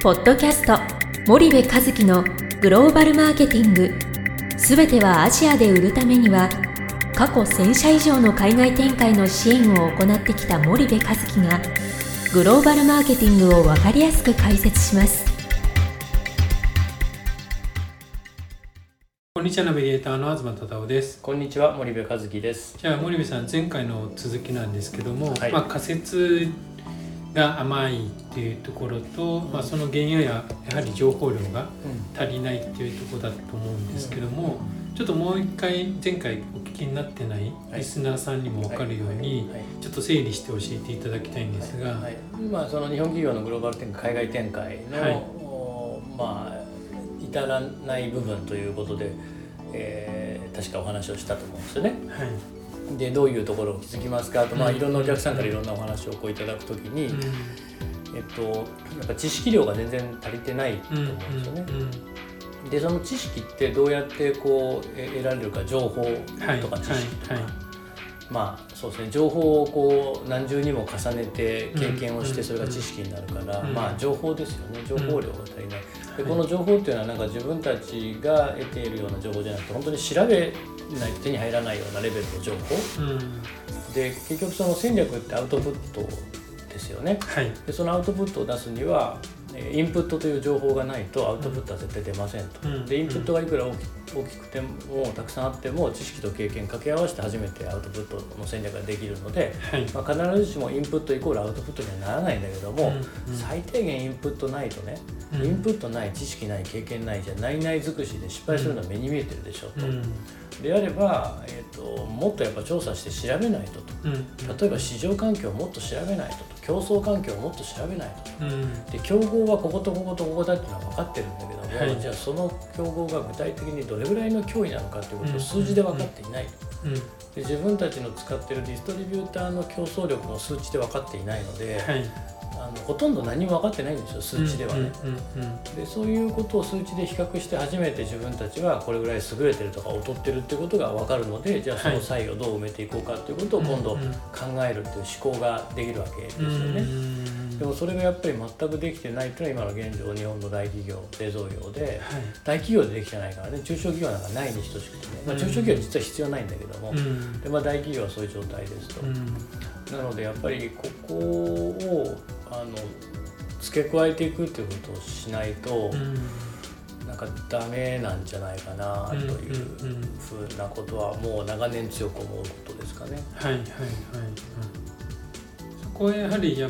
ポッドキャスト森部和樹のグローバルマーケティング。すべてはアジアで売るためには過去1000社以上の海外展開の支援を行ってきた森部和樹がグローバルマーケティングを分かりやすく解説します。こんにちはナビゲーターの東忠夫です。こんにちは森部和樹です。じゃあ森部さん前回の続きなんですけども、はい。まあ、仮説が甘いっていうところと、まあ、その原因はやはり情報量が足りないっていうところだと思うんですけども、ちょっともう一回前回お聞きになってないはい。リスナーさんにも分かるようにはい。ちょっと整理して教えていただきたいんですが、はい、今その日本企業のグローバル展開海外展開の、はい。おまあ至らない部分ということで、えー確かお話をしたと思うんですよね。はい。でどういうところを気づきますかと、まあ、うん。いろんなお客さんからいろんなお話をこういただくときに、うんえっと、やっぱ知識量が全然足りてないとうん思うんですよね。うんでその知識ってどうやってこうえ得られるか情報はいとか知識とか、はいはい。まあそうですね。情報をこう何重にも重ねて経験をしうんてそれが知識になるから、うん。まあ情報ですよね。情報量が足りない、ではいこの情報っていうのはなんか自分たちが得ているような情報じゃなくて本当に調べないと手に入らないようなレベルの情報。うん。で結局その戦略ってアウトプットですよね。はい。でそのアウトプットを出すにはえーインプットという情報がないとアウトプットは絶対出ませんと、うん。でインプットがいくら大きくてもたくさんあっても知識と経験掛け合わせて初めてアウトプットの戦略ができるので、はい。まあ、必ずしもインプットイコールアウトプットにはならないんだけども、うん。うん最低限インプットないとね、うん。インプットない知識ない経験ないじゃないない尽くしで失敗するのは目に見えてるでしょと、うん。であれば、えー、ともっとやっぱ調査して調べないとと。うん。例えば市場環境をもっと調べないとと競争環境をもっと調べないと。とうん。で競合はこことこことここだっていうのは分かってるんだけども、はい。じゃあその競合が具体的にどれぐらいの脅威なのかっていうことを数字で分かっていないと、うん。で自分たちの使ってるディストリビューターの競争力も数値で分かっていないので、はいあのほとんど何も分かってないんですよ数値ではね、でそういうことを数値で比較して初めて自分たちはこれぐらい優れてるとか劣ってるってことが分かるのでじゃあその差異をどう埋めていこうかっていうことを今度考えるっていう思考ができるわけですよね。うんでもそれがやっぱり全くできてないというのは今の現状日本の大企業製造業ではい。大企業でできてないからね中小企業なんかないに等しくてね、まあ、うん。中小企業は実は必要ないんだけども、うん。でまあ、大企業はそういう状態ですと、うんなのでやっぱりここをあの付け加えていくっていうことをしないと、うんなんかダメなんじゃないかなというふうなことはもう長年強く思うことですかね。はいはいはいはい。そこはやはりや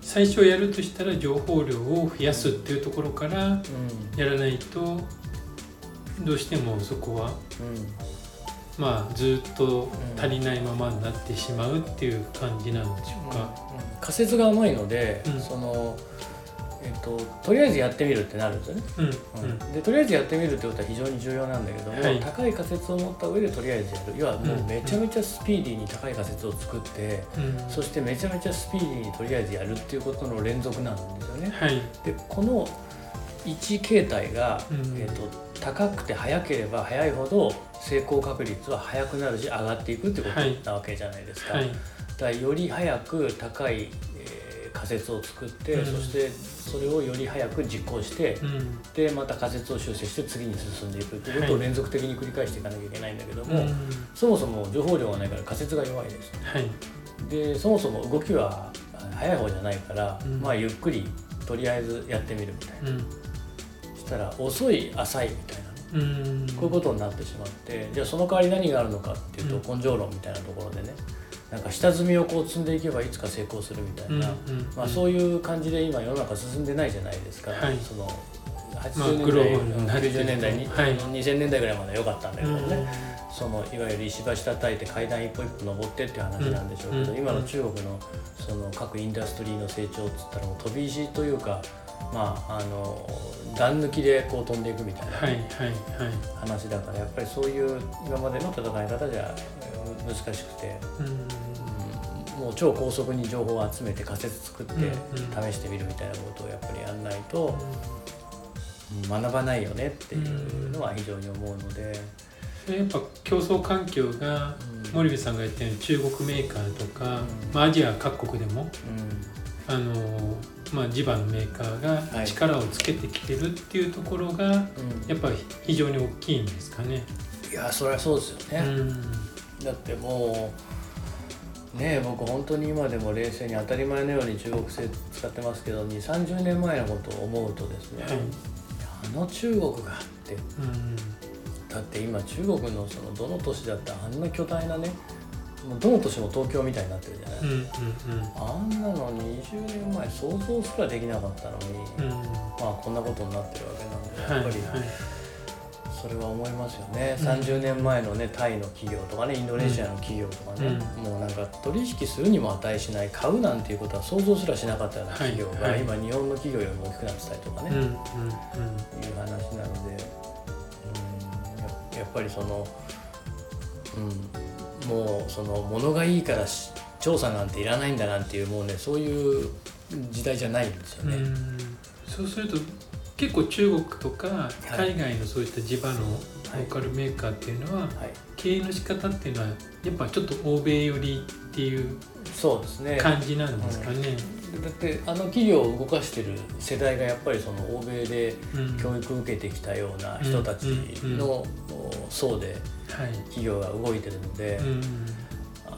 最初やるとしたら情報量を増やすっていうところからうん。やらないとどうしてもそこはまあずっと足りないままになってしまうっていう感じなんでしょうか。仮説が甘いので、うん。そのえっと、とりあえずやってみるってなるんですよね、うんうん。でとりあえずやってみるってことは非常に重要なんだけども、はい。高い仮説を持った上でとりあえずやる。要はもうめちゃめちゃスピーディーに高い仮説を作って、うん。そしてめちゃめちゃスピーディーにとりあえずやるっていうことの連続なんですよね。はい。でこの1形態が、うん。えっと高くて速ければ速いほど成功確率は速くなるし上がっていくってことはいなわけじゃないですか。はい。だからより早く高い、えー仮説を作って、うん。そしてそれをより早く実行して、うん。でまた仮説を修正して次に進んでいくということをはい。連続的に繰り返していかなきゃいけないんだけどうも、ん。そもそも情報量がないから仮説が弱いですはい。でそもそも動きはあ早い方じゃないから、うん。まあゆっくりとりあえずやってみるみたいな、したら遅い浅いみたいな。ねうん。こういうことになってしまってじゃあその代わり何があるのかっていうと、う根性論みたいなところでね。なんか下積みをこう積んでいけばいつか成功するみたいな、うんうんまあ、そういう感じで今世の中進んでないじゃないですか、はい。そのまあ80グロ年ーバルになって代、90年代に、はい。2000年代ぐらいまでは良かったんだけどうん。ね、そのいわゆる石橋叩いて階段一歩一歩登ってっていう話なんでしょうけど、うん。今の中国のその各インダストリーの成長っつったらもう飛び石というかまああの段抜きでこう飛んでいくみたいなはいはいはい。話だからやっぱりそういう今までの戦い方じゃえー難しくて、うん。うんもう超高速に情報を集めて仮説作ってうん試してみるみたいなことをやっぱりやんないと、うん。学ばないよねっていうのは非常に思うので、やっぱ競争環境がうん。森部さんが言ったように中国メーカーとか、うん。まあ、アジア各国でもうん。あのまあ、地場のメーカーが力をつけてきてるっていうところが、うん。やっぱり非常に大きいんですかね。いやそりゃそうですよね、うん。だってもうねえ僕本当に今でも冷静に当たり前のように中国製使ってますけど2 3 0年前のことを思うとですね、はい。あの中国がってうん。だって今中国のそのどの都市だってあんな巨大なねもうどの都市も東京みたいになってるじゃない、うんうんあんなの20年前想像すらできなかったのに、うん。うんまあこんなことになってるわけなんではいやっぱり。はい。それは思いますよね、うん30年前のねタイの企業とかねインドネシアの企業とかね、もうなんか取引するにも値しない買うなんていうことは想像すらしなかったような企業が、今日本の企業よりも大きくなってたりとかね、うんうんうん。いう話なので、うん、ややっぱりその、うん、もうその物がいいからし調査なんていらないんだなんていうもうねそういう時代じゃないんですよね。うん。そうすると結構中国とか海外のそういった地場のローカルメーカーっていうのははい、経営の仕方っていうのはやっぱちょっと欧米寄りっていうそうですね。感じなんですかね。だってあの企業を動かしてる世代がやっぱりその欧米でうん。教育を受けてきたような人たちのお層ではい。企業が動いてるので、うん。あの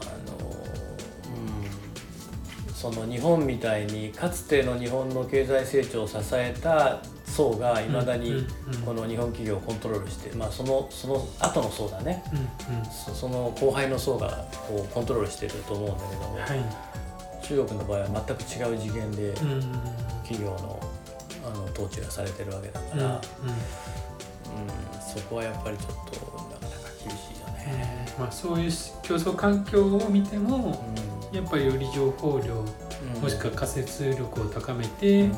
うん、その日本みたいにかつての日本の経済成長を支えた層がいまだにこの日本企業をコントロールして、まあ、そのその後の層だね。その後輩の層がこうコントロールしてると思うんだけども、はい中国の場合は全く違う次元でうん。企業のあの統治がされてるわけだかうんら、うんそこはやっぱりちょっとなかなか厳しいよね。まあそういう競争環境を見てもやっぱりより情報量うん。もしくは仮説力を高めて、うん。よ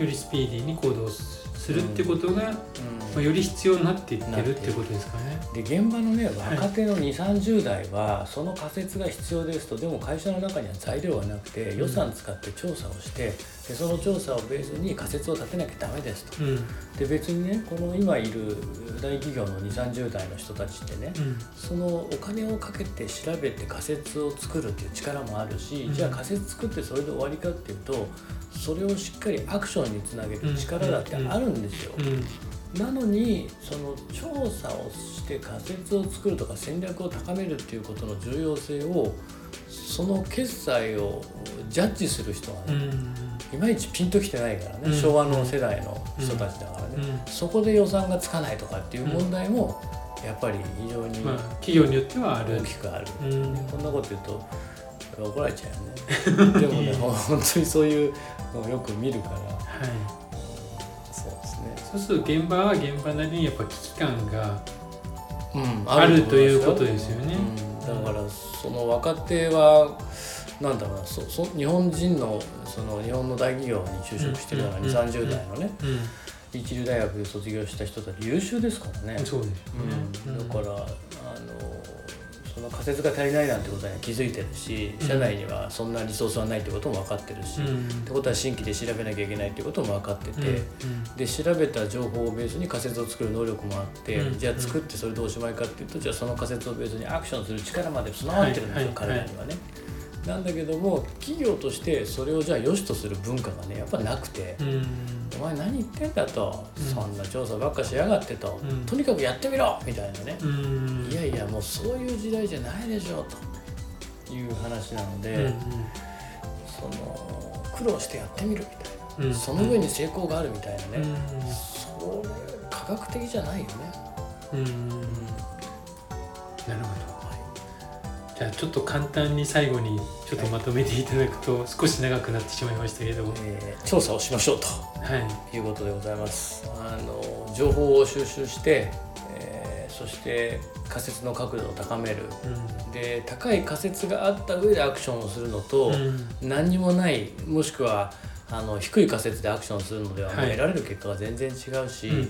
りスピーディーに行動するってことが、まうんあ、より必要になっていってるってことですかね。で現場のねはい若手の2 3 0代はその仮説が必要ですとでも会社の中には材料がなくて予算使って調査をしてでその調査をベースに仮説を立てなきゃダメですと。うん。で別にねこの今いる大企業の2 3 0代の人たちってねうん。そのお金をかけて調べて仮説を作るっていう力もあるし、うん。じゃあ仮説作ってそれで終わりかっていうとそれをしっかりアクションにつなげる力だってあるんですよ。うんなのにその調査をして仮説を作るとか戦略を高めるっていうことの重要性をその決済をジャッジする人はうね、ん。いまいちピンときてないからね、うん。昭和の世代の人たちだからね、うん。そこで予算がつかないとかっていう問題もやっぱり非常にまあ企業によってはある。大。きくある、うん。こんなこと言うと怒られちゃうよねでもね本当にそういうのをよく見るからはいそうすると現場は現場なりにやっぱ危機感がうんあるという思ことですよね。うん、だからその若手はなんだろうなそそ日本人のその日本の大企業に就職してるようなうん2 3 0代のねうん。一流大学で卒業した人たち優秀ですからね、そうですよね。うん、だからあのその仮説が足りないなんてことには気づいてるし社内にはそんなリソースはないってことも分かってるし、うん。ってことは新規で調べなきゃいけないってことも分かってて、うんで調べた情報をベースに仮説を作る能力もあって、うん。じゃあ作ってそれでおしまいかっていうとじゃあその仮説をベースにアクションする力まで備わってるんですよ、はい彼らにはね。なんだけども企業としてそれをじゃあ良しとする文化がねやっぱなくてうん「お前何言ってんだ」と、うん。そんな調査ばっかしやがって」と、うん。とにかくやってみろ!」みたいなね、もうそういう時代じゃないでしょという話なので、うんその苦労してやってみるみたいな、うんその上に成功があるみたいなね、うんそれ科学的じゃないよね。うんなるほど。じゃあちょっと簡単に最後にちょっとまとめていただくと少し長くなってしまいましたけど、えー調査をしましょうはい。ということでございます。あの情報を収集して、えーそして仮説の角度を高める。で高い仮説があった上でアクションをするのと、うん。何にもないもしくはあの低い仮説でアクションするのでは、はい。得られる結果は全然違うし、うん。うん。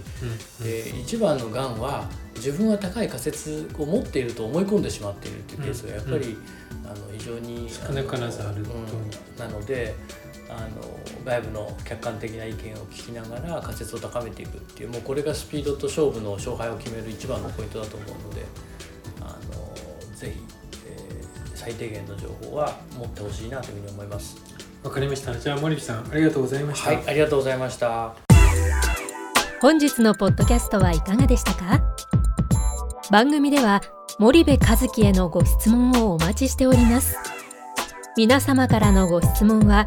で一番のがんは自分は高い仮説を持っていると思い込んでしまっているっていうケースがやっぱり、あの非常に少なからずあると。うん。なのであの外部の客観的な意見を聞きながら仮説を高めていくっていうもうこれがスピードと勝負の勝敗を決める一番のポイントだと思うのであのぜひ、えー最低限の情報は持ってほしいなというふうに思います。わかりました。じゃあ森部さんありがとうございました。はいありがとうございました。本日のポッドキャストはいかがでしたか？番組では森部和樹へのご質問をお待ちしております。皆様からのご質問は